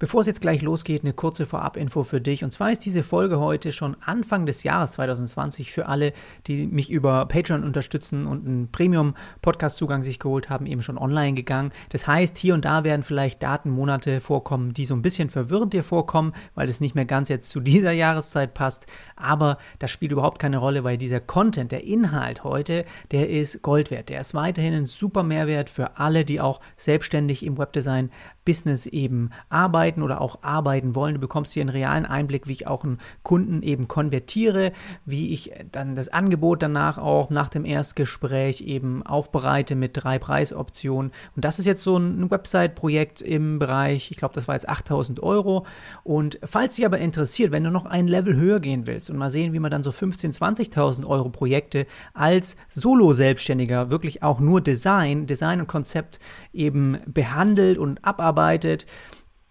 Bevor es jetzt gleich losgeht, eine kurze Vorabinfo für dich. Und zwar ist diese Folge heute schon Anfang des Jahres 2020 für alle, die mich über Patreon unterstützen und einen Premium-Podcast-Zugang sich geholt haben, eben schon online gegangen. Das heißt, hier und da werden vielleicht Datenmonate vorkommen, die so ein bisschen verwirrend dir vorkommen, weil es nicht mehr ganz jetzt zu dieser Jahreszeit passt. Aber das spielt überhaupt keine Rolle, weil dieser Content, der Inhalt heute, der ist Gold wert. Der ist weiterhin ein super Mehrwert für alle, die auch selbstständig im Webdesign Business eben arbeiten oder auch arbeiten wollen. Du bekommst hier einen realen Einblick, wie ich auch einen Kunden eben konvertiere, wie ich dann das Angebot danach auch nach dem Erstgespräch eben aufbereite mit drei Preisoptionen. Und das ist jetzt so ein Website-Projekt im Bereich, ich glaube, das war jetzt 8000 Euro. Und falls dich aber interessiert, wenn du noch ein Level höher gehen willst und mal sehen, wie man dann so 15.000, 20.000 Euro Projekte als Solo-Selbstständiger wirklich auch nur Design, Design und Konzept eben behandelt und abarbeitet, arbeitet,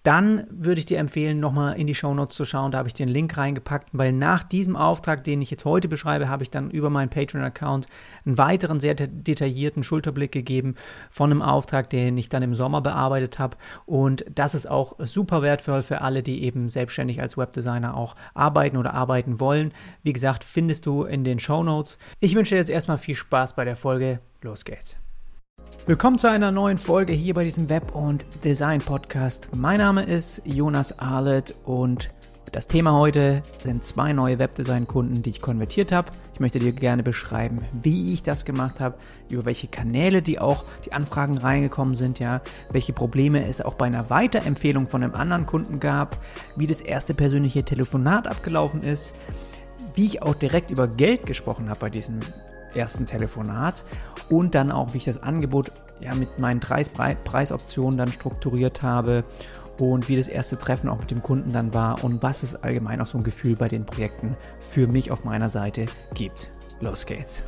dann würde ich dir empfehlen, nochmal in die Shownotes zu schauen. Da habe ich dir einen Link reingepackt, weil nach diesem Auftrag, den ich jetzt heute beschreibe, habe ich dann über meinen Patreon-Account einen weiteren sehr detaillierten Schulterblick gegeben von einem Auftrag, den ich dann im Sommer bearbeitet habe. Und das ist auch super wertvoll für alle, die eben selbstständig als Webdesigner auch arbeiten oder arbeiten wollen. Wie gesagt, findest du in den Shownotes. Ich wünsche dir jetzt erstmal viel Spaß bei der Folge. Los geht's. Willkommen zu einer neuen Folge hier bei diesem Web- und Design-Podcast. Mein Name ist Jonas Arlet und das Thema heute sind zwei neue Webdesign-Kunden, die ich konvertiert habe. Ich möchte dir gerne beschreiben, wie ich das gemacht habe, über welche Kanäle die auch die Anfragen reingekommen sind, ja, welche Probleme es auch bei einer Weiterempfehlung von einem anderen Kunden gab, wie das erste persönliche Telefonat abgelaufen ist, wie ich auch direkt über Geld gesprochen habe bei diesem ersten Telefonat und dann auch, wie ich das Angebot ja, mit meinen drei Preisoptionen dann strukturiert habe und wie das erste Treffen auch mit dem Kunden dann war und was es allgemein auch so ein Gefühl bei den Projekten für mich auf meiner Seite gibt. Los geht's.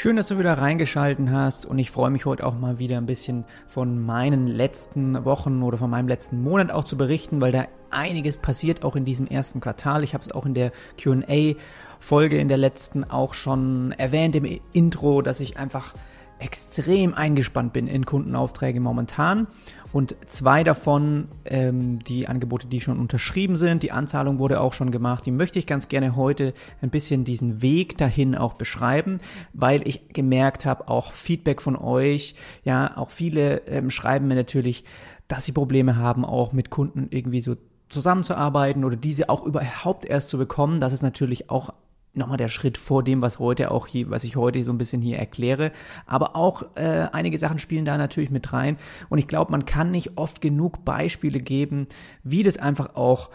Schön, dass du wieder reingeschalten hast und ich freue mich heute auch mal wieder ein bisschen von meinen letzten Wochen oder von meinem letzten Monat auch zu berichten, weil da einiges passiert auch in diesem ersten Quartal. Ich habe es auch in der Q&A Folge in der letzten auch schon erwähnt im Intro, dass ich einfach extrem eingespannt bin in Kundenaufträge momentan. Und zwei davon, ähm, die Angebote, die schon unterschrieben sind, die Anzahlung wurde auch schon gemacht, die möchte ich ganz gerne heute ein bisschen diesen Weg dahin auch beschreiben, weil ich gemerkt habe, auch Feedback von euch, ja, auch viele ähm, schreiben mir natürlich, dass sie Probleme haben, auch mit Kunden irgendwie so zusammenzuarbeiten oder diese auch überhaupt erst zu bekommen. Das ist natürlich auch nochmal der Schritt vor dem, was heute auch hier, was ich heute so ein bisschen hier erkläre. Aber auch äh, einige Sachen spielen da natürlich mit rein. Und ich glaube, man kann nicht oft genug Beispiele geben, wie das einfach auch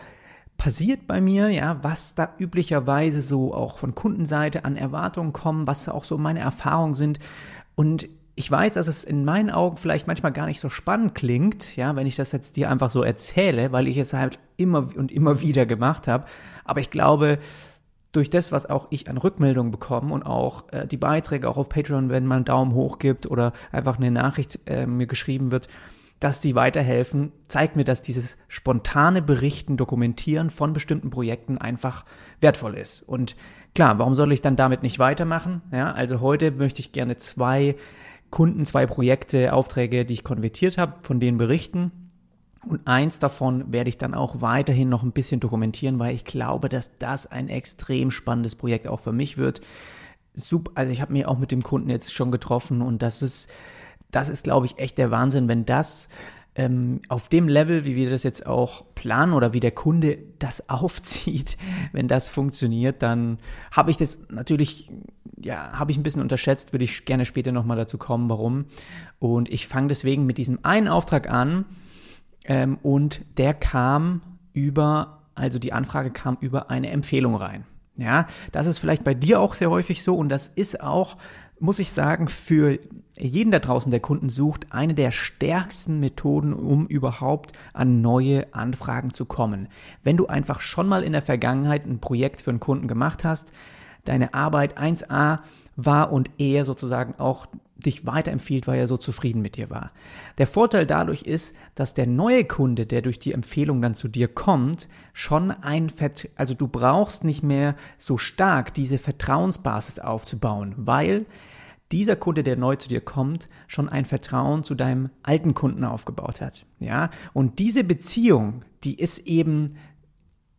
passiert bei mir, ja, was da üblicherweise so auch von Kundenseite an Erwartungen kommen, was auch so meine Erfahrungen sind. Und ich weiß, dass es in meinen Augen vielleicht manchmal gar nicht so spannend klingt, ja, wenn ich das jetzt dir einfach so erzähle, weil ich es halt immer und immer wieder gemacht habe. Aber ich glaube, durch das, was auch ich an Rückmeldungen bekomme und auch äh, die Beiträge auch auf Patreon, wenn man einen Daumen hoch gibt oder einfach eine Nachricht äh, mir geschrieben wird, dass die weiterhelfen, zeigt mir, dass dieses spontane Berichten, Dokumentieren von bestimmten Projekten einfach wertvoll ist. Und klar, warum soll ich dann damit nicht weitermachen? Ja, also heute möchte ich gerne zwei Kunden, zwei Projekte, Aufträge, die ich konvertiert habe, von denen berichten und eins davon werde ich dann auch weiterhin noch ein bisschen dokumentieren, weil ich glaube, dass das ein extrem spannendes Projekt auch für mich wird. Super, also ich habe mir auch mit dem Kunden jetzt schon getroffen und das ist, das ist, glaube ich, echt der Wahnsinn, wenn das ähm, auf dem Level, wie wir das jetzt auch planen oder wie der Kunde das aufzieht, wenn das funktioniert, dann habe ich das natürlich, ja, habe ich ein bisschen unterschätzt, würde ich gerne später nochmal dazu kommen, warum. Und ich fange deswegen mit diesem einen Auftrag an, ähm, und der kam über, also die Anfrage kam über eine Empfehlung rein. Ja, das ist vielleicht bei dir auch sehr häufig so und das ist auch, muss ich sagen, für jeden da draußen, der Kunden sucht, eine der stärksten Methoden, um überhaupt an neue Anfragen zu kommen. Wenn du einfach schon mal in der Vergangenheit ein Projekt für einen Kunden gemacht hast, deine Arbeit 1a war und er sozusagen auch dich weiterempfiehlt, weil er so zufrieden mit dir war. Der Vorteil dadurch ist, dass der neue Kunde, der durch die Empfehlung dann zu dir kommt, schon ein Vert also du brauchst nicht mehr so stark diese Vertrauensbasis aufzubauen, weil dieser Kunde, der neu zu dir kommt, schon ein Vertrauen zu deinem alten Kunden aufgebaut hat. Ja, und diese Beziehung, die ist eben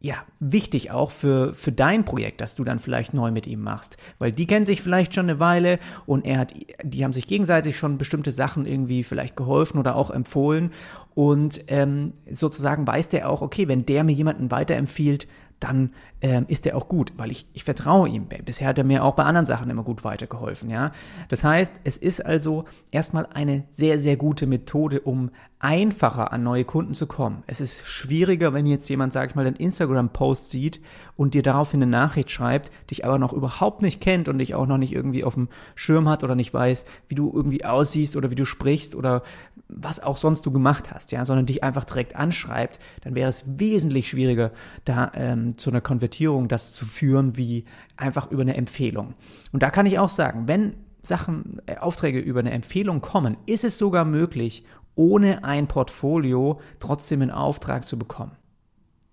ja, wichtig auch für, für dein Projekt, das du dann vielleicht neu mit ihm machst. Weil die kennen sich vielleicht schon eine Weile und er hat, die haben sich gegenseitig schon bestimmte Sachen irgendwie vielleicht geholfen oder auch empfohlen. Und ähm, sozusagen weiß der auch, okay, wenn der mir jemanden weiterempfiehlt, dann ähm, ist er auch gut, weil ich, ich vertraue ihm. Bisher hat er mir auch bei anderen Sachen immer gut weitergeholfen, ja. Das heißt, es ist also erstmal eine sehr, sehr gute Methode, um einfacher an neue Kunden zu kommen. Es ist schwieriger, wenn jetzt jemand, sag ich mal, einen Instagram-Post sieht und dir daraufhin eine Nachricht schreibt, dich aber noch überhaupt nicht kennt und dich auch noch nicht irgendwie auf dem Schirm hat oder nicht weiß, wie du irgendwie aussiehst oder wie du sprichst oder was auch sonst du gemacht hast, ja, sondern dich einfach direkt anschreibt, dann wäre es wesentlich schwieriger, da ähm, zu einer Konvertierung das zu führen, wie einfach über eine Empfehlung. Und da kann ich auch sagen, wenn Sachen, äh, Aufträge über eine Empfehlung kommen, ist es sogar möglich, ohne ein Portfolio trotzdem einen Auftrag zu bekommen.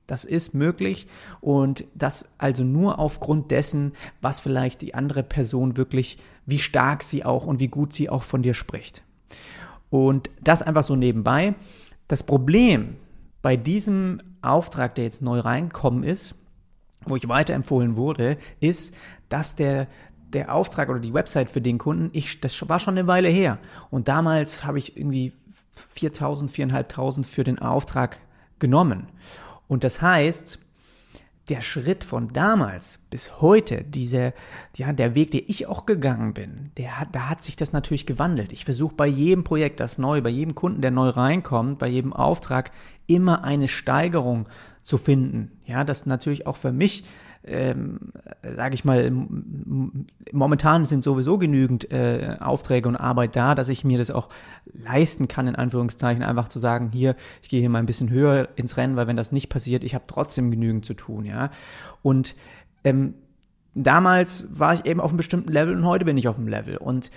Das ist möglich und das also nur aufgrund dessen, was vielleicht die andere Person wirklich, wie stark sie auch und wie gut sie auch von dir spricht. Und das einfach so nebenbei. Das Problem bei diesem Auftrag, der jetzt neu reinkommen ist, wo ich weiterempfohlen wurde, ist, dass der der Auftrag oder die Website für den Kunden, ich, das war schon eine Weile her. Und damals habe ich irgendwie 4.000, 4.500 für den Auftrag genommen. Und das heißt, der Schritt von damals bis heute, diese, ja, der Weg, den ich auch gegangen bin, der da hat sich das natürlich gewandelt. Ich versuche bei jedem Projekt, das neu, bei jedem Kunden, der neu reinkommt, bei jedem Auftrag immer eine Steigerung zu finden. Ja, das natürlich auch für mich ähm, sage ich mal, momentan sind sowieso genügend äh, Aufträge und Arbeit da, dass ich mir das auch leisten kann, in Anführungszeichen, einfach zu sagen, hier, ich gehe hier mal ein bisschen höher ins Rennen, weil wenn das nicht passiert, ich habe trotzdem genügend zu tun, ja. Und ähm, damals war ich eben auf einem bestimmten Level und heute bin ich auf dem Level. Und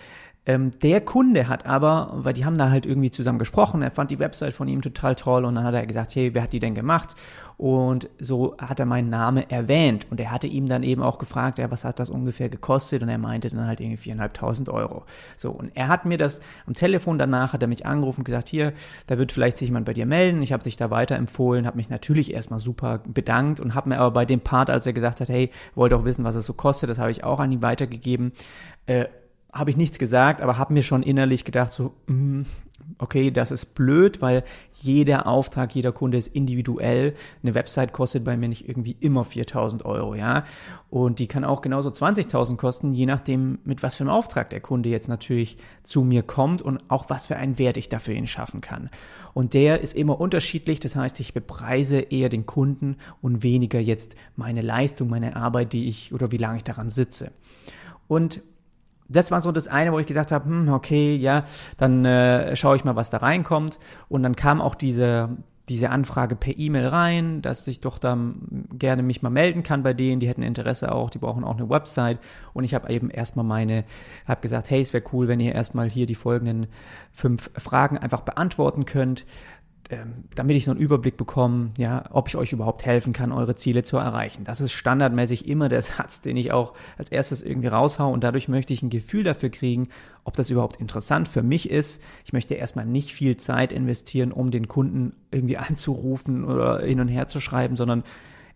ähm, der Kunde hat aber, weil die haben da halt irgendwie zusammen gesprochen, er fand die Website von ihm total toll und dann hat er gesagt, hey, wer hat die denn gemacht? Und so hat er meinen Namen erwähnt und er hatte ihm dann eben auch gefragt, ja, was hat das ungefähr gekostet? Und er meinte dann halt irgendwie viereinhalbtausend Euro. So, und er hat mir das am Telefon danach, hat er mich angerufen und gesagt, hier, da wird vielleicht sich jemand bei dir melden. Ich habe dich da weiterempfohlen, habe mich natürlich erstmal super bedankt und habe mir aber bei dem Part, als er gesagt hat, hey, wollte auch wissen, was es so kostet, das habe ich auch an ihn weitergegeben, äh, habe ich nichts gesagt, aber habe mir schon innerlich gedacht, so, mm, okay, das ist blöd, weil jeder Auftrag, jeder Kunde ist individuell. Eine Website kostet bei mir nicht irgendwie immer 4000 Euro, ja. Und die kann auch genauso 20.000 kosten, je nachdem, mit was für einem Auftrag der Kunde jetzt natürlich zu mir kommt und auch was für einen Wert ich dafür ihn schaffen kann. Und der ist immer unterschiedlich. Das heißt, ich bepreise eher den Kunden und weniger jetzt meine Leistung, meine Arbeit, die ich oder wie lange ich daran sitze. Und das war so das eine, wo ich gesagt habe, hm, okay, ja, dann äh, schaue ich mal, was da reinkommt. Und dann kam auch diese, diese Anfrage per E-Mail rein, dass ich doch da gerne mich mal melden kann bei denen, die hätten Interesse auch, die brauchen auch eine Website. Und ich habe eben erstmal meine, habe gesagt, hey, es wäre cool, wenn ihr erstmal hier die folgenden fünf Fragen einfach beantworten könnt damit ich so einen Überblick bekomme, ja, ob ich euch überhaupt helfen kann, eure Ziele zu erreichen. Das ist standardmäßig immer der Satz, den ich auch als erstes irgendwie raushau und dadurch möchte ich ein Gefühl dafür kriegen, ob das überhaupt interessant für mich ist. Ich möchte erstmal nicht viel Zeit investieren, um den Kunden irgendwie anzurufen oder hin und her zu schreiben, sondern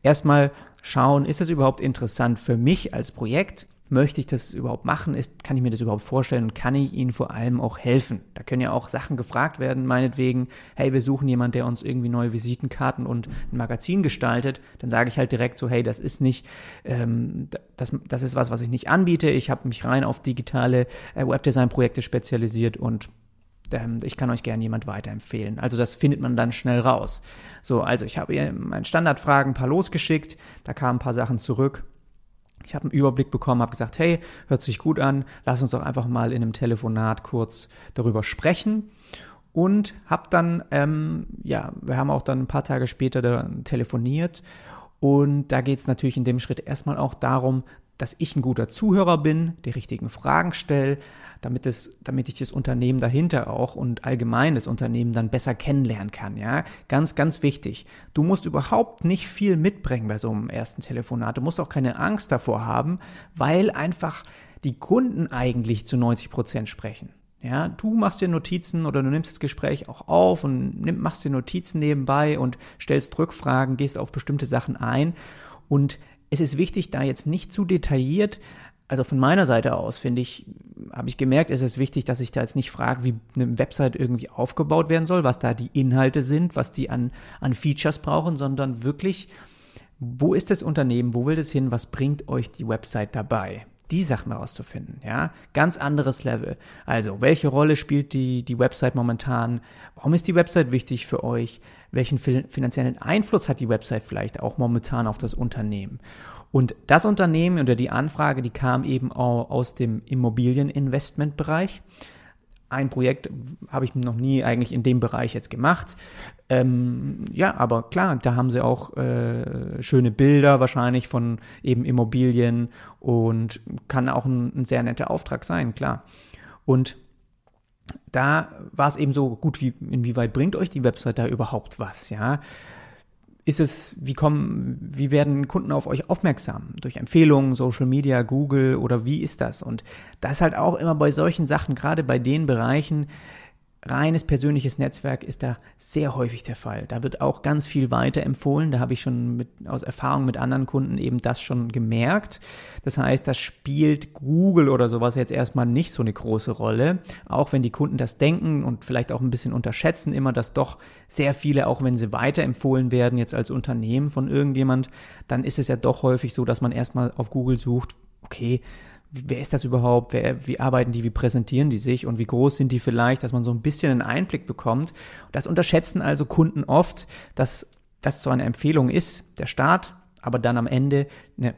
erstmal schauen, ist das überhaupt interessant für mich als Projekt? Möchte ich das überhaupt machen? Ist, kann ich mir das überhaupt vorstellen und kann ich ihnen vor allem auch helfen? Da können ja auch Sachen gefragt werden, meinetwegen, hey, wir suchen jemanden, der uns irgendwie neue Visitenkarten und ein Magazin gestaltet. Dann sage ich halt direkt so, hey, das ist nicht, ähm, das, das ist was, was ich nicht anbiete. Ich habe mich rein auf digitale äh, Webdesign-Projekte spezialisiert und ähm, ich kann euch gerne jemand weiterempfehlen. Also das findet man dann schnell raus. So, also ich habe ihr meine Standardfragen ein paar losgeschickt, da kamen ein paar Sachen zurück ich habe einen Überblick bekommen, habe gesagt, hey, hört sich gut an, lass uns doch einfach mal in einem Telefonat kurz darüber sprechen. Und habe dann, ähm, ja, wir haben auch dann ein paar Tage später telefoniert. Und da geht es natürlich in dem Schritt erstmal auch darum, dass ich ein guter Zuhörer bin, die richtigen Fragen stelle, damit, es, damit ich das Unternehmen dahinter auch und allgemein das Unternehmen dann besser kennenlernen kann. Ja, ganz, ganz wichtig. Du musst überhaupt nicht viel mitbringen bei so einem ersten Telefonat. Du musst auch keine Angst davor haben, weil einfach die Kunden eigentlich zu 90 Prozent sprechen. Ja, du machst dir Notizen oder du nimmst das Gespräch auch auf und nimm, machst dir Notizen nebenbei und stellst Rückfragen, gehst auf bestimmte Sachen ein. Und es ist wichtig, da jetzt nicht zu detailliert also von meiner Seite aus finde ich, habe ich gemerkt, ist es wichtig, dass ich da jetzt nicht frage, wie eine Website irgendwie aufgebaut werden soll, was da die Inhalte sind, was die an, an Features brauchen, sondern wirklich, wo ist das Unternehmen, wo will das hin, was bringt euch die Website dabei? Die Sachen rauszufinden, ja. Ganz anderes Level. Also, welche Rolle spielt die, die Website momentan? Warum ist die Website wichtig für euch? Welchen finanziellen Einfluss hat die Website vielleicht auch momentan auf das Unternehmen? Und das Unternehmen oder die Anfrage, die kam eben auch aus dem Immobilieninvestmentbereich. Ein Projekt habe ich noch nie eigentlich in dem Bereich jetzt gemacht. Ähm, ja, aber klar, da haben sie auch äh, schöne Bilder wahrscheinlich von eben Immobilien und kann auch ein, ein sehr netter Auftrag sein, klar. Und da war es eben so gut, wie inwieweit bringt euch die Website da überhaupt was, ja? Ist es, wie kommen, wie werden Kunden auf euch aufmerksam? Durch Empfehlungen, Social Media, Google oder wie ist das? Und das halt auch immer bei solchen Sachen, gerade bei den Bereichen, reines persönliches Netzwerk ist da sehr häufig der Fall. Da wird auch ganz viel weiterempfohlen. Da habe ich schon mit, aus Erfahrung mit anderen Kunden eben das schon gemerkt. Das heißt, das spielt Google oder sowas jetzt erstmal nicht so eine große Rolle. Auch wenn die Kunden das denken und vielleicht auch ein bisschen unterschätzen immer, dass doch sehr viele, auch wenn sie weiterempfohlen werden jetzt als Unternehmen von irgendjemand, dann ist es ja doch häufig so, dass man erstmal auf Google sucht, okay, wer ist das überhaupt, wer, wie arbeiten die, wie präsentieren die sich und wie groß sind die vielleicht, dass man so ein bisschen einen Einblick bekommt. Das unterschätzen also Kunden oft, dass das zwar eine Empfehlung ist, der Start, aber dann am Ende ne,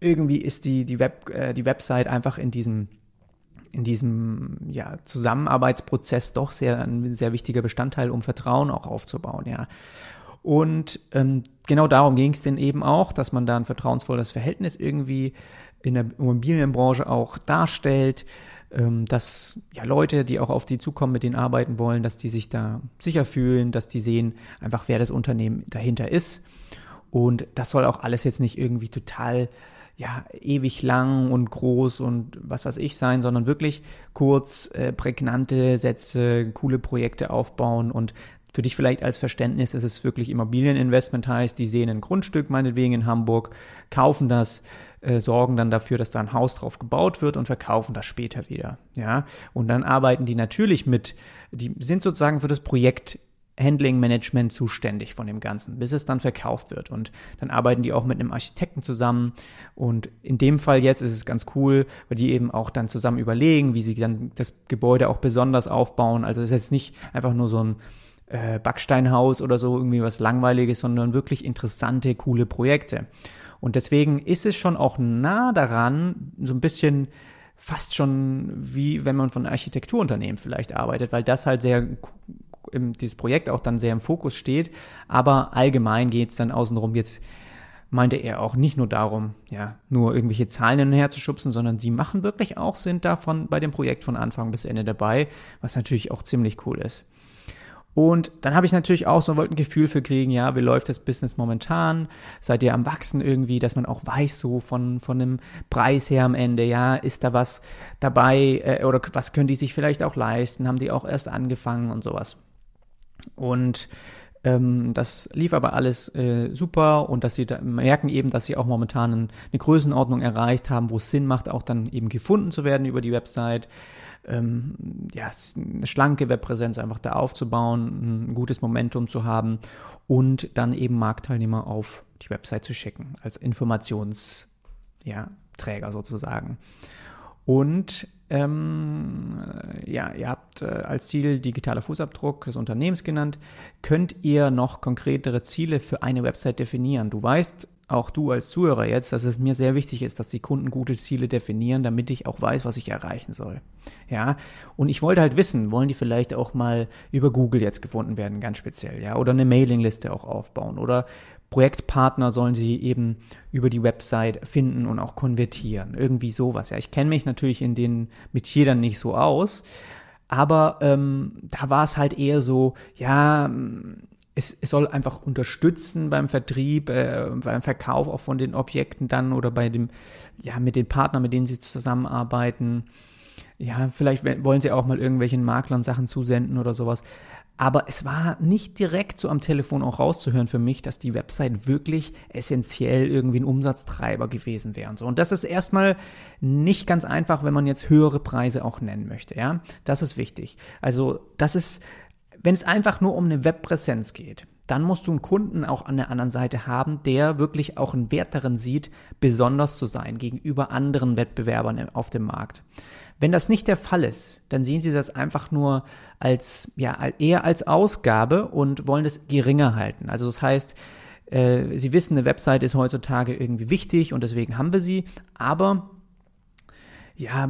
irgendwie ist die, die, Web, äh, die Website einfach in diesem in diesem ja, Zusammenarbeitsprozess doch sehr ein sehr wichtiger Bestandteil, um Vertrauen auch aufzubauen, ja. Und ähm, genau darum ging es denn eben auch, dass man da ein vertrauensvolles Verhältnis irgendwie in der Immobilienbranche auch darstellt, ähm, dass ja Leute, die auch auf die zukommen, mit denen arbeiten wollen, dass die sich da sicher fühlen, dass die sehen einfach, wer das Unternehmen dahinter ist. Und das soll auch alles jetzt nicht irgendwie total ja, ewig lang und groß und was weiß ich sein, sondern wirklich kurz, äh, prägnante Sätze, coole Projekte aufbauen und für dich vielleicht als Verständnis, ist es wirklich Immobilieninvestment heißt, die sehen ein Grundstück meinetwegen in Hamburg, kaufen das, äh, sorgen dann dafür, dass da ein Haus drauf gebaut wird und verkaufen das später wieder. Ja, und dann arbeiten die natürlich mit, die sind sozusagen für das Projekt Handling Management zuständig von dem Ganzen, bis es dann verkauft wird. Und dann arbeiten die auch mit einem Architekten zusammen. Und in dem Fall jetzt ist es ganz cool, weil die eben auch dann zusammen überlegen, wie sie dann das Gebäude auch besonders aufbauen. Also es ist jetzt nicht einfach nur so ein äh, Backsteinhaus oder so irgendwie was Langweiliges, sondern wirklich interessante, coole Projekte. Und deswegen ist es schon auch nah daran, so ein bisschen fast schon wie wenn man von Architekturunternehmen vielleicht arbeitet, weil das halt sehr dieses Projekt auch dann sehr im Fokus steht. Aber allgemein geht es dann außenrum jetzt meinte er auch nicht nur darum, ja, nur irgendwelche Zahlen hin und her zu schubsen, sondern die machen wirklich auch, sind davon bei dem Projekt von Anfang bis Ende dabei, was natürlich auch ziemlich cool ist. Und dann habe ich natürlich auch so wollte ein Gefühl für kriegen, ja, wie läuft das Business momentan? Seid ihr am Wachsen irgendwie, dass man auch weiß, so von, von dem Preis her am Ende, ja, ist da was dabei äh, oder was können die sich vielleicht auch leisten? Haben die auch erst angefangen und sowas? Und ähm, das lief aber alles äh, super und dass sie da merken eben, dass sie auch momentan eine Größenordnung erreicht haben, wo es Sinn macht, auch dann eben gefunden zu werden über die Website ähm, ja, eine schlanke Webpräsenz einfach da aufzubauen, ein gutes Momentum zu haben und dann eben Marktteilnehmer auf die Website zu schicken, als Informationsträger ja, sozusagen. Und ähm, ja, ihr habt äh, als Ziel digitaler Fußabdruck des Unternehmens genannt. Könnt ihr noch konkretere Ziele für eine Website definieren? Du weißt, auch du als Zuhörer jetzt, dass es mir sehr wichtig ist, dass die Kunden gute Ziele definieren, damit ich auch weiß, was ich erreichen soll. Ja, und ich wollte halt wissen, wollen die vielleicht auch mal über Google jetzt gefunden werden, ganz speziell, ja, oder eine Mailingliste auch aufbauen oder Projektpartner sollen sie eben über die Website finden und auch konvertieren. Irgendwie sowas. Ja, ich kenne mich natürlich in den Metier nicht so aus, aber ähm, da war es halt eher so, ja, es, es soll einfach unterstützen beim Vertrieb, äh, beim Verkauf auch von den Objekten dann oder bei dem, ja, mit den Partnern, mit denen sie zusammenarbeiten. Ja, vielleicht wollen sie auch mal irgendwelchen Maklern Sachen zusenden oder sowas. Aber es war nicht direkt so am Telefon auch rauszuhören für mich, dass die Website wirklich essentiell irgendwie ein Umsatztreiber gewesen wäre und so. Und das ist erstmal nicht ganz einfach, wenn man jetzt höhere Preise auch nennen möchte, ja. Das ist wichtig. Also, das ist, wenn es einfach nur um eine Webpräsenz geht, dann musst du einen Kunden auch an der anderen Seite haben, der wirklich auch einen Wert darin sieht, besonders zu sein gegenüber anderen Wettbewerbern auf dem Markt. Wenn das nicht der Fall ist, dann sehen sie das einfach nur als, ja, eher als Ausgabe und wollen das geringer halten. Also das heißt, äh, sie wissen, eine Website ist heutzutage irgendwie wichtig und deswegen haben wir sie, aber ja,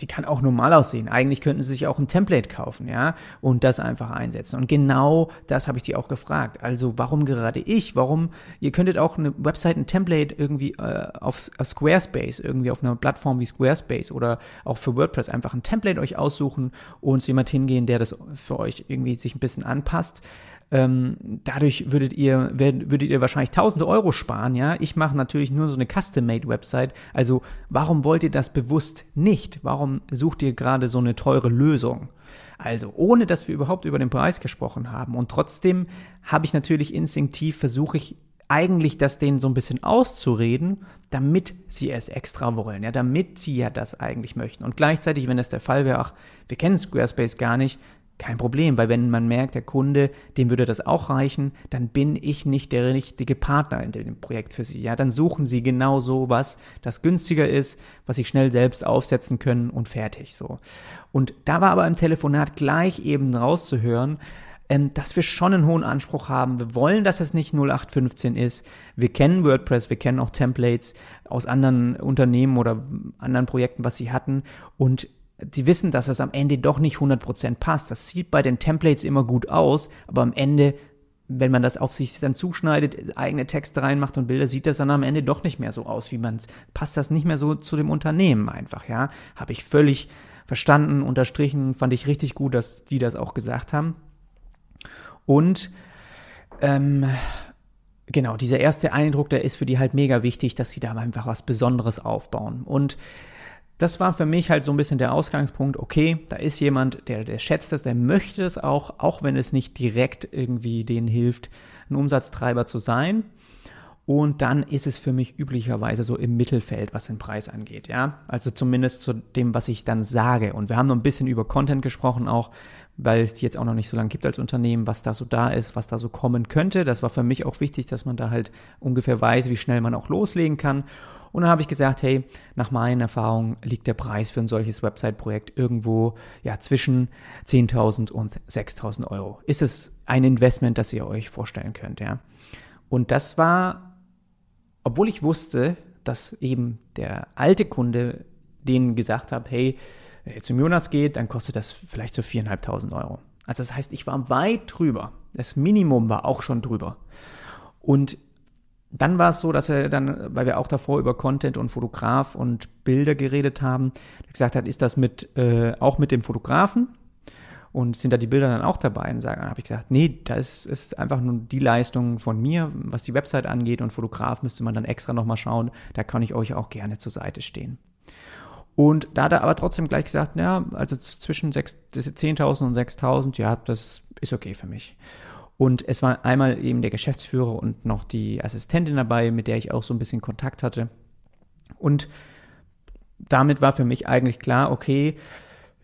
die kann auch normal aussehen. Eigentlich könnten sie sich auch ein Template kaufen, ja, und das einfach einsetzen. Und genau das habe ich die auch gefragt. Also, warum gerade ich? Warum? Ihr könntet auch eine Website, ein Template irgendwie äh, auf, auf Squarespace, irgendwie auf einer Plattform wie Squarespace oder auch für WordPress einfach ein Template euch aussuchen und zu jemand hingehen, der das für euch irgendwie sich ein bisschen anpasst. Ähm, dadurch würdet ihr, würdet ihr wahrscheinlich tausende Euro sparen, ja. Ich mache natürlich nur so eine Custom-Made-Website. Also, warum wollt ihr das bewusst nicht? Warum sucht ihr gerade so eine teure Lösung? Also, ohne dass wir überhaupt über den Preis gesprochen haben. Und trotzdem habe ich natürlich instinktiv versuche ich eigentlich das denen so ein bisschen auszureden, damit sie es extra wollen, ja, damit sie ja das eigentlich möchten. Und gleichzeitig, wenn das der Fall wäre, ach, wir kennen Squarespace gar nicht, kein Problem, weil wenn man merkt, der Kunde, dem würde das auch reichen, dann bin ich nicht der richtige Partner in dem Projekt für Sie. Ja, dann suchen Sie genau so was, das günstiger ist, was Sie schnell selbst aufsetzen können und fertig so. Und da war aber im Telefonat gleich eben rauszuhören, ähm, dass wir schon einen hohen Anspruch haben. Wir wollen, dass es nicht 0815 ist. Wir kennen WordPress, wir kennen auch Templates aus anderen Unternehmen oder anderen Projekten, was sie hatten. Und die wissen, dass es am Ende doch nicht 100% passt. Das sieht bei den Templates immer gut aus, aber am Ende, wenn man das auf sich dann zuschneidet, eigene Texte reinmacht und Bilder, sieht das dann am Ende doch nicht mehr so aus, wie man es, passt das nicht mehr so zu dem Unternehmen einfach, ja. Habe ich völlig verstanden, unterstrichen, fand ich richtig gut, dass die das auch gesagt haben. Und, ähm, genau, dieser erste Eindruck, der ist für die halt mega wichtig, dass sie da einfach was Besonderes aufbauen. Und das war für mich halt so ein bisschen der Ausgangspunkt, okay, da ist jemand, der, der schätzt es, der möchte es auch, auch wenn es nicht direkt irgendwie denen hilft, ein Umsatztreiber zu sein. Und dann ist es für mich üblicherweise so im Mittelfeld, was den Preis angeht, ja. Also zumindest zu dem, was ich dann sage. Und wir haben noch ein bisschen über Content gesprochen auch, weil es die jetzt auch noch nicht so lange gibt als Unternehmen, was da so da ist, was da so kommen könnte. Das war für mich auch wichtig, dass man da halt ungefähr weiß, wie schnell man auch loslegen kann. Und dann habe ich gesagt, hey, nach meinen Erfahrungen liegt der Preis für ein solches Website-Projekt irgendwo ja, zwischen 10.000 und 6.000 Euro. Ist es ein Investment, das ihr euch vorstellen könnt, ja? Und das war, obwohl ich wusste, dass eben der alte Kunde denen gesagt hat, hey, wenn zum Jonas geht, dann kostet das vielleicht so 4.500 Euro. Also das heißt, ich war weit drüber. Das Minimum war auch schon drüber. Und dann war es so, dass er dann, weil wir auch davor über Content und Fotograf und Bilder geredet haben, gesagt hat, ist das mit äh, auch mit dem Fotografen? Und sind da die Bilder dann auch dabei? Und dann habe ich gesagt, nee, das ist einfach nur die Leistung von mir, was die Website angeht. Und Fotograf müsste man dann extra nochmal schauen. Da kann ich euch auch gerne zur Seite stehen. Und da hat er aber trotzdem gleich gesagt, ja, also zwischen 10.000 und 6.000, ja, das ist okay für mich. Und es war einmal eben der Geschäftsführer und noch die Assistentin dabei, mit der ich auch so ein bisschen Kontakt hatte. Und damit war für mich eigentlich klar, okay,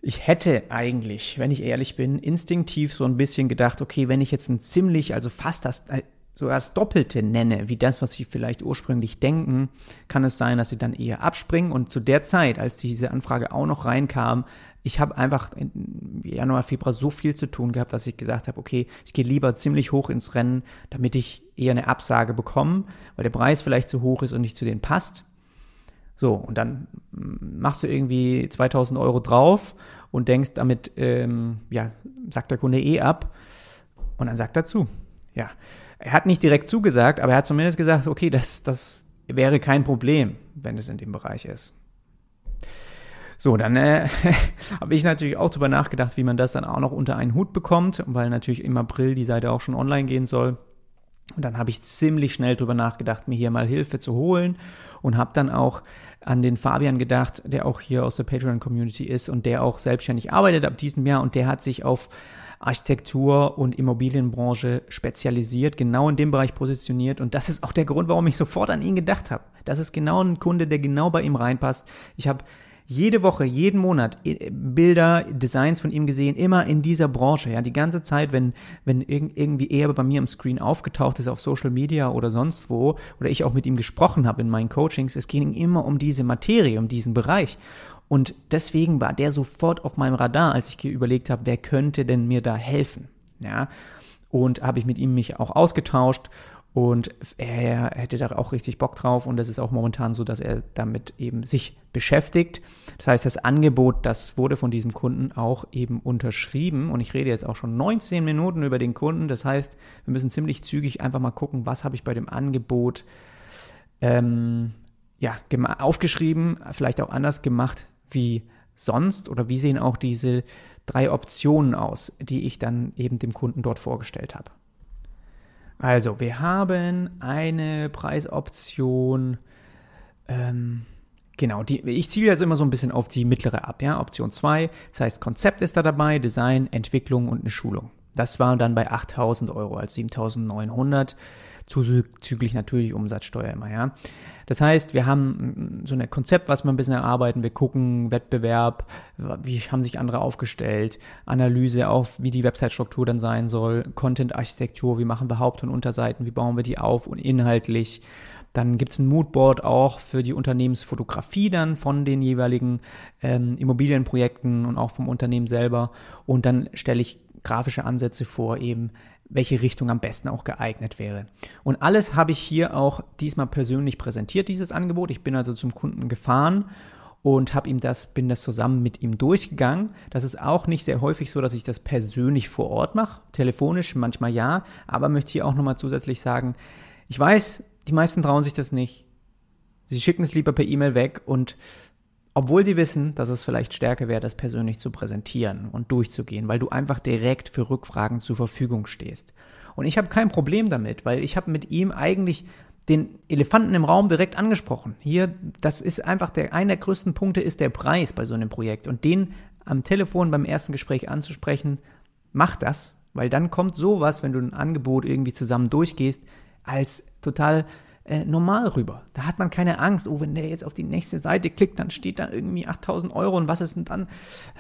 ich hätte eigentlich, wenn ich ehrlich bin, instinktiv so ein bisschen gedacht, okay, wenn ich jetzt ein ziemlich, also fast das, sogar das Doppelte nenne, wie das, was sie vielleicht ursprünglich denken, kann es sein, dass sie dann eher abspringen. Und zu der Zeit, als diese Anfrage auch noch reinkam, ich habe einfach im Januar, Februar so viel zu tun gehabt, dass ich gesagt habe, okay, ich gehe lieber ziemlich hoch ins Rennen, damit ich eher eine Absage bekomme, weil der Preis vielleicht zu hoch ist und nicht zu denen passt. So, und dann machst du irgendwie 2000 Euro drauf und denkst damit, ähm, ja, sagt der Kunde eh ab. Und dann sagt er zu. Ja, er hat nicht direkt zugesagt, aber er hat zumindest gesagt, okay, das, das wäre kein Problem, wenn es in dem Bereich ist. So, dann äh, habe ich natürlich auch darüber nachgedacht, wie man das dann auch noch unter einen Hut bekommt, weil natürlich im April die Seite auch schon online gehen soll. Und dann habe ich ziemlich schnell darüber nachgedacht, mir hier mal Hilfe zu holen und habe dann auch an den Fabian gedacht, der auch hier aus der Patreon-Community ist und der auch selbstständig arbeitet ab diesem Jahr und der hat sich auf Architektur und Immobilienbranche spezialisiert, genau in dem Bereich positioniert. Und das ist auch der Grund, warum ich sofort an ihn gedacht habe. Das ist genau ein Kunde, der genau bei ihm reinpasst. Ich habe jede Woche, jeden Monat äh, Bilder, Designs von ihm gesehen, immer in dieser Branche, ja, die ganze Zeit, wenn, wenn irgendwie er bei mir am Screen aufgetaucht ist auf Social Media oder sonst wo, oder ich auch mit ihm gesprochen habe in meinen Coachings, es ging immer um diese Materie, um diesen Bereich. Und deswegen war der sofort auf meinem Radar, als ich überlegt habe, wer könnte denn mir da helfen, ja. Und habe ich mit ihm mich auch ausgetauscht und er hätte da auch richtig Bock drauf und es ist auch momentan so, dass er damit eben sich beschäftigt. Das heißt, das Angebot, das wurde von diesem Kunden auch eben unterschrieben und ich rede jetzt auch schon 19 Minuten über den Kunden. Das heißt, wir müssen ziemlich zügig einfach mal gucken, was habe ich bei dem Angebot ähm, ja, aufgeschrieben, vielleicht auch anders gemacht wie sonst oder wie sehen auch diese drei Optionen aus, die ich dann eben dem Kunden dort vorgestellt habe. Also, wir haben eine Preisoption. Ähm, genau, die, ich ziele jetzt immer so ein bisschen auf die mittlere ab. Ja? Option 2, das heißt, Konzept ist da dabei, Design, Entwicklung und eine Schulung. Das war dann bei 8000 Euro, als 7900 zuzüglich natürlich Umsatzsteuer immer, ja. Das heißt, wir haben so ein Konzept, was wir ein bisschen erarbeiten. Wir gucken Wettbewerb, wie haben sich andere aufgestellt, Analyse auf, wie die Website-Struktur dann sein soll, Content-Architektur, wie machen wir Haupt- und Unterseiten, wie bauen wir die auf und inhaltlich. Dann gibt es ein Moodboard auch für die Unternehmensfotografie dann von den jeweiligen ähm, Immobilienprojekten und auch vom Unternehmen selber. Und dann stelle ich grafische Ansätze vor, eben welche Richtung am besten auch geeignet wäre. Und alles habe ich hier auch diesmal persönlich präsentiert, dieses Angebot. Ich bin also zum Kunden gefahren und habe ihm das, bin das zusammen mit ihm durchgegangen. Das ist auch nicht sehr häufig so, dass ich das persönlich vor Ort mache, telefonisch manchmal ja, aber möchte hier auch nochmal zusätzlich sagen, ich weiß, die meisten trauen sich das nicht. Sie schicken es lieber per E-Mail weg und obwohl sie wissen, dass es vielleicht stärker wäre, das persönlich zu präsentieren und durchzugehen, weil du einfach direkt für Rückfragen zur Verfügung stehst. Und ich habe kein Problem damit, weil ich habe mit ihm eigentlich den Elefanten im Raum direkt angesprochen. Hier, das ist einfach der, einer der größten Punkte ist der Preis bei so einem Projekt. Und den am Telefon beim ersten Gespräch anzusprechen, mach das, weil dann kommt sowas, wenn du ein Angebot irgendwie zusammen durchgehst, als total äh, normal rüber. Da hat man keine Angst, oh, wenn der jetzt auf die nächste Seite klickt, dann steht da irgendwie 8000 Euro und was ist denn dann?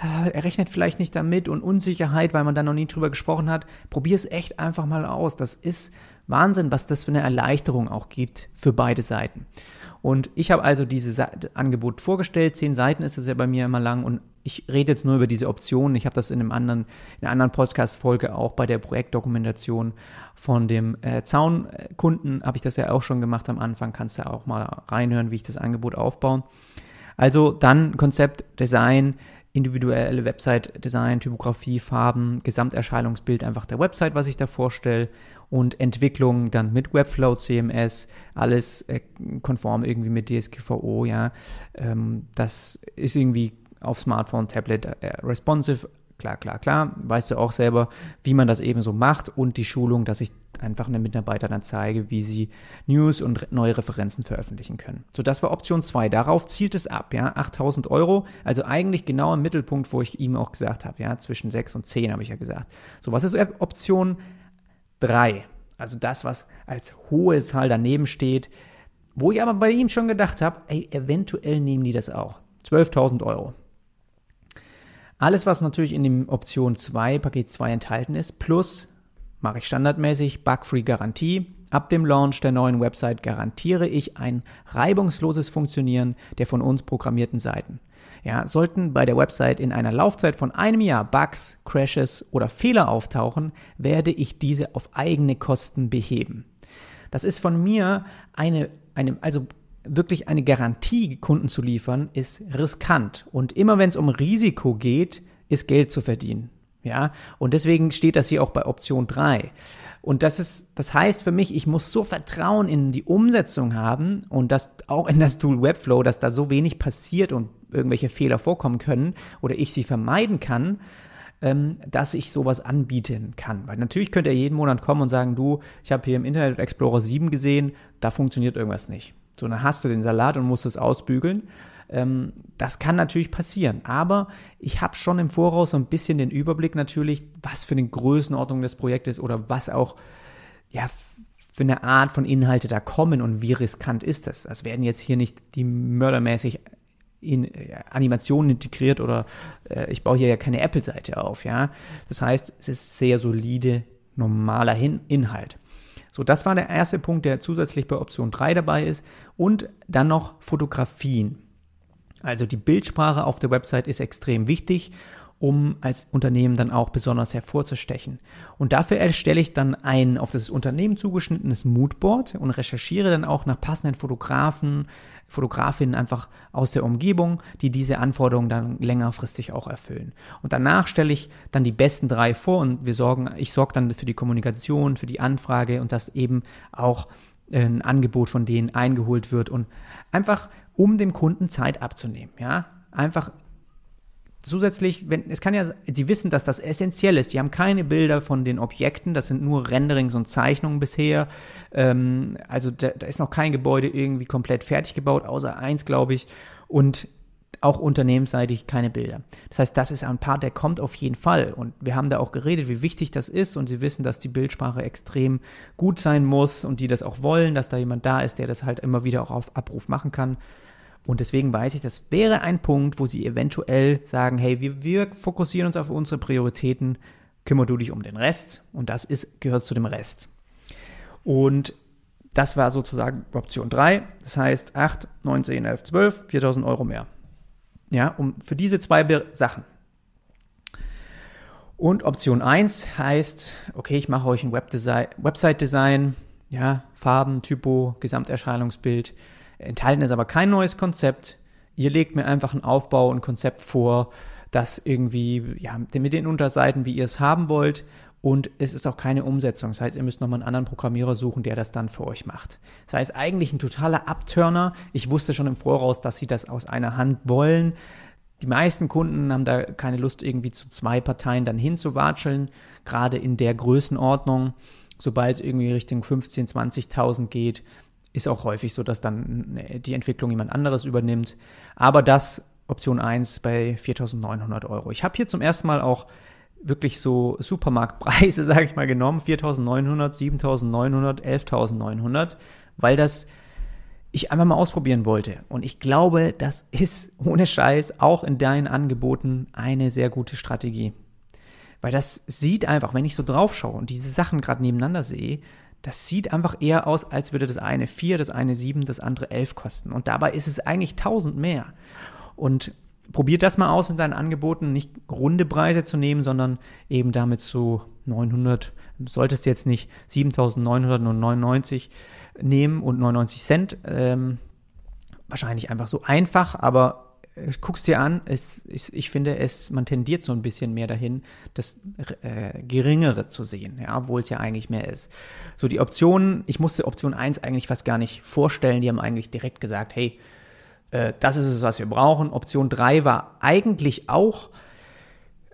Äh, er rechnet vielleicht nicht damit und Unsicherheit, weil man da noch nie drüber gesprochen hat. Probier es echt einfach mal aus. Das ist Wahnsinn, was das für eine Erleichterung auch gibt für beide Seiten. Und ich habe also dieses Angebot vorgestellt. Zehn Seiten ist es ja bei mir immer lang und ich rede jetzt nur über diese Optionen. Ich habe das in einem anderen, in einer anderen Podcast-Folge auch bei der Projektdokumentation von dem äh, Zaunkunden habe ich das ja auch schon gemacht am Anfang. Kannst du auch mal reinhören, wie ich das Angebot aufbaue. Also dann Konzept, Design, individuelle Website-Design, Typografie, Farben, Gesamterscheinungsbild einfach der Website, was ich da vorstelle und Entwicklung dann mit Webflow, CMS, alles äh, konform irgendwie mit DSGVO, ja. Ähm, das ist irgendwie auf Smartphone, Tablet äh, responsive, klar, klar, klar. Weißt du auch selber, wie man das eben so macht und die Schulung, dass ich einfach einen Mitarbeiter dann zeige, wie sie News und neue Referenzen veröffentlichen können. So, das war Option 2. Darauf zielt es ab, ja, 8000 Euro. Also eigentlich genau im Mittelpunkt, wo ich ihm auch gesagt habe, ja, zwischen 6 und 10 habe ich ja gesagt. So, was ist Option 3? Also das, was als hohe Zahl daneben steht, wo ich aber bei ihm schon gedacht habe, ey, eventuell nehmen die das auch. 12.000 Euro. Alles, was natürlich in dem Option 2, Paket 2 enthalten ist, plus mache ich standardmäßig Bug-Free Garantie. Ab dem Launch der neuen Website garantiere ich ein reibungsloses Funktionieren der von uns programmierten Seiten. Ja, sollten bei der Website in einer Laufzeit von einem Jahr Bugs, Crashes oder Fehler auftauchen, werde ich diese auf eigene Kosten beheben. Das ist von mir eine, eine also wirklich eine Garantie Kunden zu liefern, ist riskant. Und immer wenn es um Risiko geht, ist Geld zu verdienen. Ja, und deswegen steht das hier auch bei Option 3. Und das ist, das heißt für mich, ich muss so Vertrauen in die Umsetzung haben und das auch in das Tool Webflow, dass da so wenig passiert und irgendwelche Fehler vorkommen können oder ich sie vermeiden kann, ähm, dass ich sowas anbieten kann. Weil natürlich könnte er jeden Monat kommen und sagen, du, ich habe hier im Internet Explorer 7 gesehen, da funktioniert irgendwas nicht. So, dann hast du den Salat und musst es ausbügeln. Ähm, das kann natürlich passieren. Aber ich habe schon im Voraus so ein bisschen den Überblick natürlich, was für eine Größenordnung des Projektes oder was auch ja, für eine Art von Inhalte da kommen und wie riskant ist das. Das werden jetzt hier nicht die mördermäßig in äh, Animationen integriert oder äh, ich baue hier ja keine Apple-Seite auf, ja. Das heißt, es ist sehr solide, normaler Hin Inhalt. So, das war der erste Punkt, der zusätzlich bei Option 3 dabei ist. Und dann noch Fotografien. Also die Bildsprache auf der Website ist extrem wichtig um als Unternehmen dann auch besonders hervorzustechen. Und dafür erstelle ich dann ein auf das Unternehmen zugeschnittenes Moodboard und recherchiere dann auch nach passenden Fotografen, Fotografinnen einfach aus der Umgebung, die diese Anforderungen dann längerfristig auch erfüllen. Und danach stelle ich dann die besten drei vor und wir sorgen, ich sorge dann für die Kommunikation, für die Anfrage und dass eben auch ein Angebot von denen eingeholt wird und einfach um dem Kunden Zeit abzunehmen, ja, einfach zusätzlich, wenn, es kann ja, sie wissen, dass das essentiell ist. Die haben keine Bilder von den Objekten, das sind nur Renderings und Zeichnungen bisher. Ähm, also da, da, ist noch kein Gebäude irgendwie komplett fertig gebaut, außer eins, glaube ich. Und auch unternehmensseitig keine Bilder. Das heißt, das ist ein Part, der kommt auf jeden Fall. Und wir haben da auch geredet, wie wichtig das ist. Und sie wissen, dass die Bildsprache extrem gut sein muss und die das auch wollen, dass da jemand da ist, der das halt immer wieder auch auf Abruf machen kann. Und deswegen weiß ich, das wäre ein Punkt, wo sie eventuell sagen, hey, wir, wir fokussieren uns auf unsere Prioritäten, kümmer du dich um den Rest und das ist, gehört zu dem Rest. Und das war sozusagen Option 3, das heißt 8, 9, 10, 11, 12, 4000 Euro mehr. Ja, um, für diese zwei Sachen. Und Option 1 heißt, okay, ich mache euch ein Website-Design, ja, Farben, Typo, Gesamterscheinungsbild, Enthalten ist aber kein neues Konzept. Ihr legt mir einfach einen Aufbau und Konzept vor, das irgendwie, ja, mit den Unterseiten, wie ihr es haben wollt. Und es ist auch keine Umsetzung. Das heißt, ihr müsst nochmal einen anderen Programmierer suchen, der das dann für euch macht. Das heißt, eigentlich ein totaler Abturner. Ich wusste schon im Voraus, dass sie das aus einer Hand wollen. Die meisten Kunden haben da keine Lust, irgendwie zu zwei Parteien dann hinzuwatscheln, gerade in der Größenordnung. Sobald es irgendwie Richtung 15.000, 20.000 geht, ist auch häufig so, dass dann die Entwicklung jemand anderes übernimmt. Aber das Option 1 bei 4.900 Euro. Ich habe hier zum ersten Mal auch wirklich so Supermarktpreise, sage ich mal, genommen. 4.900, 7.900, 11.900, weil das ich einfach mal ausprobieren wollte. Und ich glaube, das ist ohne Scheiß auch in deinen Angeboten eine sehr gute Strategie. Weil das sieht einfach, wenn ich so drauf schaue und diese Sachen gerade nebeneinander sehe, das sieht einfach eher aus, als würde das eine 4, das eine 7, das andere 11 kosten. Und dabei ist es eigentlich 1000 mehr. Und probiert das mal aus in deinen Angeboten, nicht runde Preise zu nehmen, sondern eben damit so 900, solltest jetzt nicht 7999 nehmen und 99 Cent. Ähm, wahrscheinlich einfach so einfach, aber guck's dir an, es, ich, ich, finde es, man tendiert so ein bisschen mehr dahin, das äh, Geringere zu sehen, ja, obwohl es ja eigentlich mehr ist. So, die Optionen, ich musste Option 1 eigentlich fast gar nicht vorstellen, die haben eigentlich direkt gesagt, hey, äh, das ist es, was wir brauchen. Option 3 war eigentlich auch,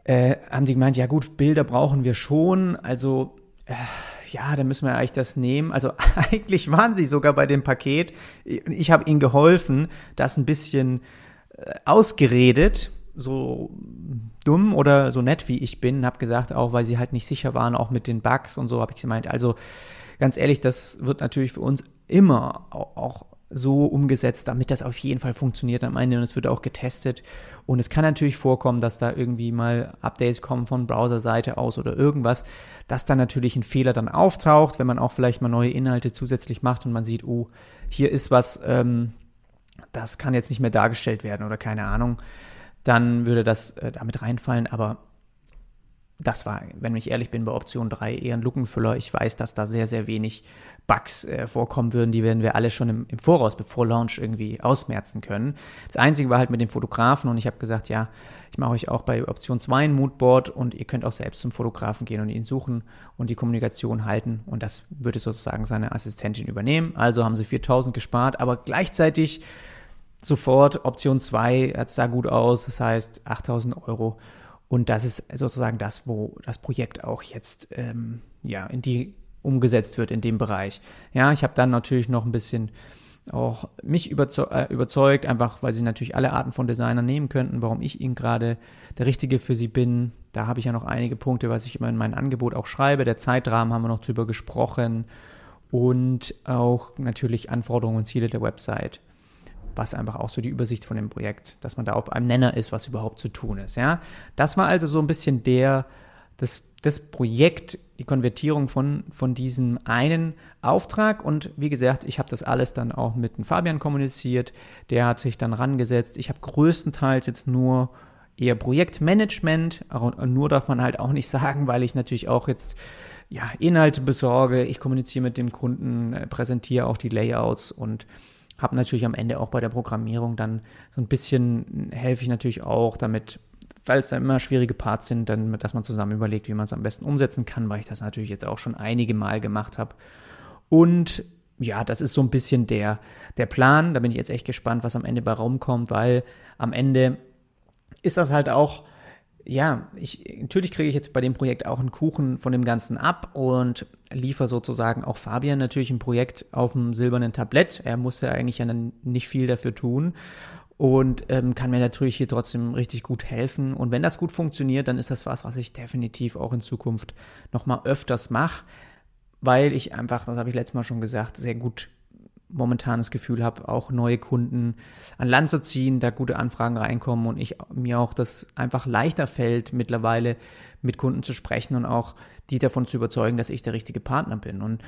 äh, haben sie gemeint, ja gut, Bilder brauchen wir schon, also äh, ja, dann müssen wir eigentlich das nehmen. Also eigentlich waren sie sogar bei dem Paket. Ich habe ihnen geholfen, das ein bisschen ausgeredet, so dumm oder so nett wie ich bin, habe gesagt, auch weil sie halt nicht sicher waren, auch mit den Bugs und so, habe ich gemeint. Also ganz ehrlich, das wird natürlich für uns immer auch so umgesetzt, damit das auf jeden Fall funktioniert am Ende und es wird auch getestet. Und es kann natürlich vorkommen, dass da irgendwie mal Updates kommen von Browserseite aus oder irgendwas, dass da natürlich ein Fehler dann auftaucht, wenn man auch vielleicht mal neue Inhalte zusätzlich macht und man sieht, oh, hier ist was, ähm, das kann jetzt nicht mehr dargestellt werden oder keine Ahnung, dann würde das äh, damit reinfallen. Aber das war, wenn ich ehrlich bin, bei Option 3 eher ein Lückenfüller. Ich weiß, dass da sehr, sehr wenig Bugs äh, vorkommen würden. Die werden wir alle schon im, im, Voraus, bevor Launch irgendwie ausmerzen können. Das Einzige war halt mit den Fotografen und ich habe gesagt, ja, ich mache euch auch bei Option 2 ein Moodboard und ihr könnt auch selbst zum Fotografen gehen und ihn suchen und die Kommunikation halten und das würde sozusagen seine Assistentin übernehmen. Also haben sie 4000 gespart, aber gleichzeitig sofort Option 2, es sah gut aus, das heißt 8000 Euro. Und das ist sozusagen das, wo das Projekt auch jetzt ähm, ja, in die umgesetzt wird in dem Bereich. Ja, ich habe dann natürlich noch ein bisschen auch mich äh, überzeugt, einfach weil sie natürlich alle Arten von Designern nehmen könnten, warum ich ihnen gerade der Richtige für sie bin. Da habe ich ja noch einige Punkte, was ich immer in mein Angebot auch schreibe. Der Zeitrahmen haben wir noch drüber gesprochen und auch natürlich Anforderungen und Ziele der Website was einfach auch so die Übersicht von dem Projekt, dass man da auf einem Nenner ist, was überhaupt zu tun ist. Ja, das war also so ein bisschen der, das, das Projekt, die Konvertierung von, von diesem einen Auftrag. Und wie gesagt, ich habe das alles dann auch mit dem Fabian kommuniziert. Der hat sich dann rangesetzt. Ich habe größtenteils jetzt nur eher Projektmanagement. Nur darf man halt auch nicht sagen, weil ich natürlich auch jetzt ja, Inhalte besorge. Ich kommuniziere mit dem Kunden, präsentiere auch die Layouts und habe natürlich am Ende auch bei der Programmierung dann so ein bisschen, helfe ich natürlich auch damit, weil es da immer schwierige Parts sind, dann, dass man zusammen überlegt, wie man es am besten umsetzen kann, weil ich das natürlich jetzt auch schon einige Mal gemacht habe. Und ja, das ist so ein bisschen der, der Plan. Da bin ich jetzt echt gespannt, was am Ende bei Raum kommt, weil am Ende ist das halt auch ja, ich, natürlich kriege ich jetzt bei dem Projekt auch einen Kuchen von dem Ganzen ab und liefere sozusagen auch Fabian natürlich ein Projekt auf dem silbernen Tablett. Er muss ja eigentlich ja nicht viel dafür tun und ähm, kann mir natürlich hier trotzdem richtig gut helfen. Und wenn das gut funktioniert, dann ist das was, was ich definitiv auch in Zukunft nochmal öfters mache, weil ich einfach, das habe ich letztes Mal schon gesagt, sehr gut momentan das Gefühl habe, auch neue Kunden an Land zu ziehen, da gute Anfragen reinkommen und ich mir auch das einfach leichter fällt, mittlerweile mit Kunden zu sprechen und auch die davon zu überzeugen, dass ich der richtige Partner bin. Und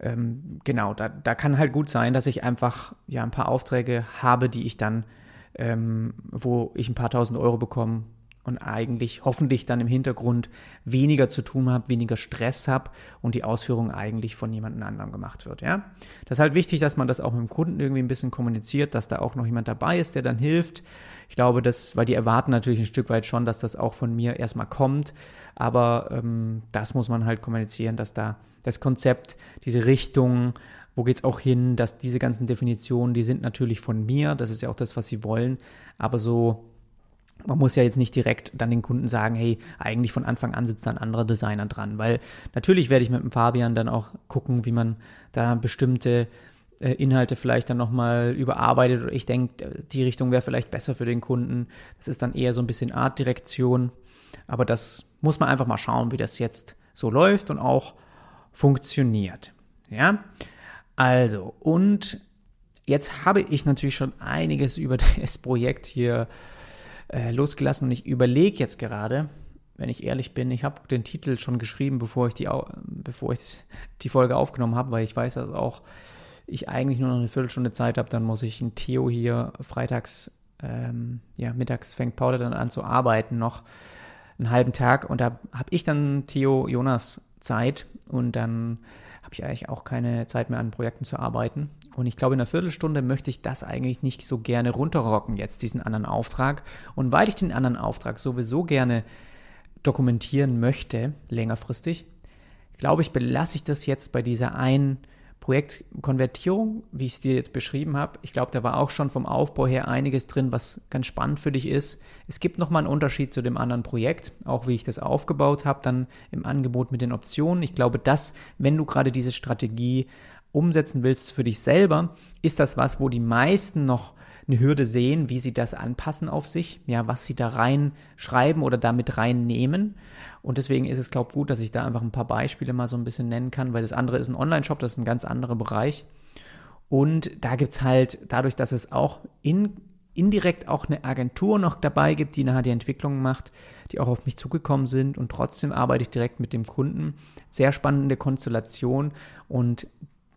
ähm, genau, da, da kann halt gut sein, dass ich einfach ja ein paar Aufträge habe, die ich dann, ähm, wo ich ein paar tausend Euro bekomme und eigentlich hoffentlich dann im Hintergrund weniger zu tun habe, weniger Stress habe und die Ausführung eigentlich von jemand anderem gemacht wird. Ja? Das ist halt wichtig, dass man das auch mit dem Kunden irgendwie ein bisschen kommuniziert, dass da auch noch jemand dabei ist, der dann hilft. Ich glaube, dass, weil die erwarten natürlich ein Stück weit schon, dass das auch von mir erstmal kommt, aber ähm, das muss man halt kommunizieren, dass da das Konzept, diese Richtung, wo geht es auch hin, dass diese ganzen Definitionen, die sind natürlich von mir, das ist ja auch das, was sie wollen, aber so man muss ja jetzt nicht direkt dann den Kunden sagen, hey, eigentlich von Anfang an sitzt da ein anderer Designer dran, weil natürlich werde ich mit dem Fabian dann auch gucken, wie man da bestimmte äh, Inhalte vielleicht dann nochmal überarbeitet oder ich denke, die Richtung wäre vielleicht besser für den Kunden. Das ist dann eher so ein bisschen Artdirektion, aber das muss man einfach mal schauen, wie das jetzt so läuft und auch funktioniert. Ja, also und jetzt habe ich natürlich schon einiges über das Projekt hier äh, losgelassen. Und ich überlege jetzt gerade, wenn ich ehrlich bin, ich habe den Titel schon geschrieben, bevor ich die, bevor ich die Folge aufgenommen habe, weil ich weiß, dass auch ich eigentlich nur noch eine Viertelstunde Zeit habe, dann muss ich ein Theo hier freitags, ähm, ja, mittags fängt Paula dann an zu arbeiten, noch einen halben Tag. Und da habe ich dann Theo Jonas Zeit. Und dann habe ich eigentlich auch keine Zeit mehr an Projekten zu arbeiten. Und ich glaube, in einer Viertelstunde möchte ich das eigentlich nicht so gerne runterrocken, jetzt diesen anderen Auftrag. Und weil ich den anderen Auftrag sowieso gerne dokumentieren möchte, längerfristig, glaube ich, belasse ich das jetzt bei dieser einen Projektkonvertierung, wie ich es dir jetzt beschrieben habe. Ich glaube, da war auch schon vom Aufbau her einiges drin, was ganz spannend für dich ist. Es gibt nochmal einen Unterschied zu dem anderen Projekt, auch wie ich das aufgebaut habe, dann im Angebot mit den Optionen. Ich glaube, dass, wenn du gerade diese Strategie umsetzen willst für dich selber, ist das was, wo die meisten noch eine Hürde sehen, wie sie das anpassen auf sich, ja, was sie da reinschreiben oder damit reinnehmen. Und deswegen ist es, glaube ich, gut, dass ich da einfach ein paar Beispiele mal so ein bisschen nennen kann, weil das andere ist ein Online-Shop, das ist ein ganz anderer Bereich. Und da gibt es halt, dadurch, dass es auch in, indirekt auch eine Agentur noch dabei gibt, die nachher die Entwicklung macht, die auch auf mich zugekommen sind und trotzdem arbeite ich direkt mit dem Kunden. Sehr spannende Konstellation und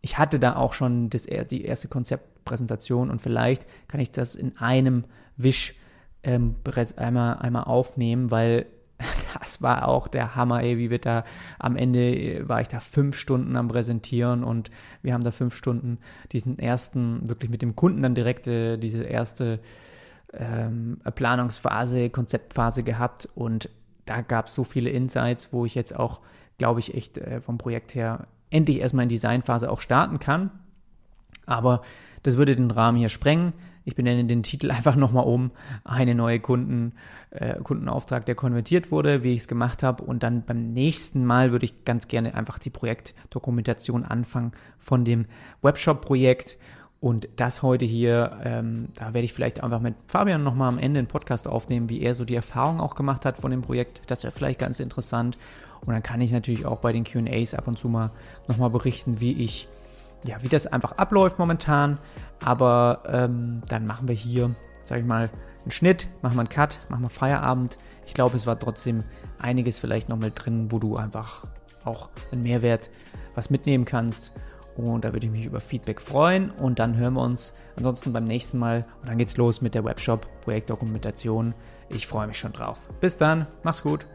ich hatte da auch schon das, die erste Konzeptpräsentation und vielleicht kann ich das in einem Wisch ähm, einmal, einmal aufnehmen, weil das war auch der Hammer, ey, wie wir da am Ende äh, war ich da fünf Stunden am Präsentieren und wir haben da fünf Stunden diesen ersten, wirklich mit dem Kunden dann direkt äh, diese erste ähm, Planungsphase, Konzeptphase gehabt und da gab es so viele Insights, wo ich jetzt auch, glaube ich, echt äh, vom Projekt her endlich erstmal in Designphase auch starten kann. Aber das würde den Rahmen hier sprengen. Ich benenne den Titel einfach nochmal um. Eine neue Kunden, äh, Kundenauftrag, der konvertiert wurde, wie ich es gemacht habe. Und dann beim nächsten Mal würde ich ganz gerne einfach die Projektdokumentation anfangen von dem Webshop-Projekt. Und das heute hier, ähm, da werde ich vielleicht einfach mit Fabian nochmal am Ende einen Podcast aufnehmen, wie er so die Erfahrung auch gemacht hat von dem Projekt. Das wäre vielleicht ganz interessant. Und dann kann ich natürlich auch bei den QAs ab und zu mal nochmal berichten, wie ich ja, wie das einfach abläuft momentan. Aber ähm, dann machen wir hier, sag ich mal, einen Schnitt, machen wir einen Cut, machen wir Feierabend. Ich glaube, es war trotzdem einiges vielleicht noch mit drin, wo du einfach auch einen Mehrwert was mitnehmen kannst. Und da würde ich mich über Feedback freuen. Und dann hören wir uns ansonsten beim nächsten Mal. Und dann geht's los mit der Webshop Projektdokumentation. Ich freue mich schon drauf. Bis dann, mach's gut.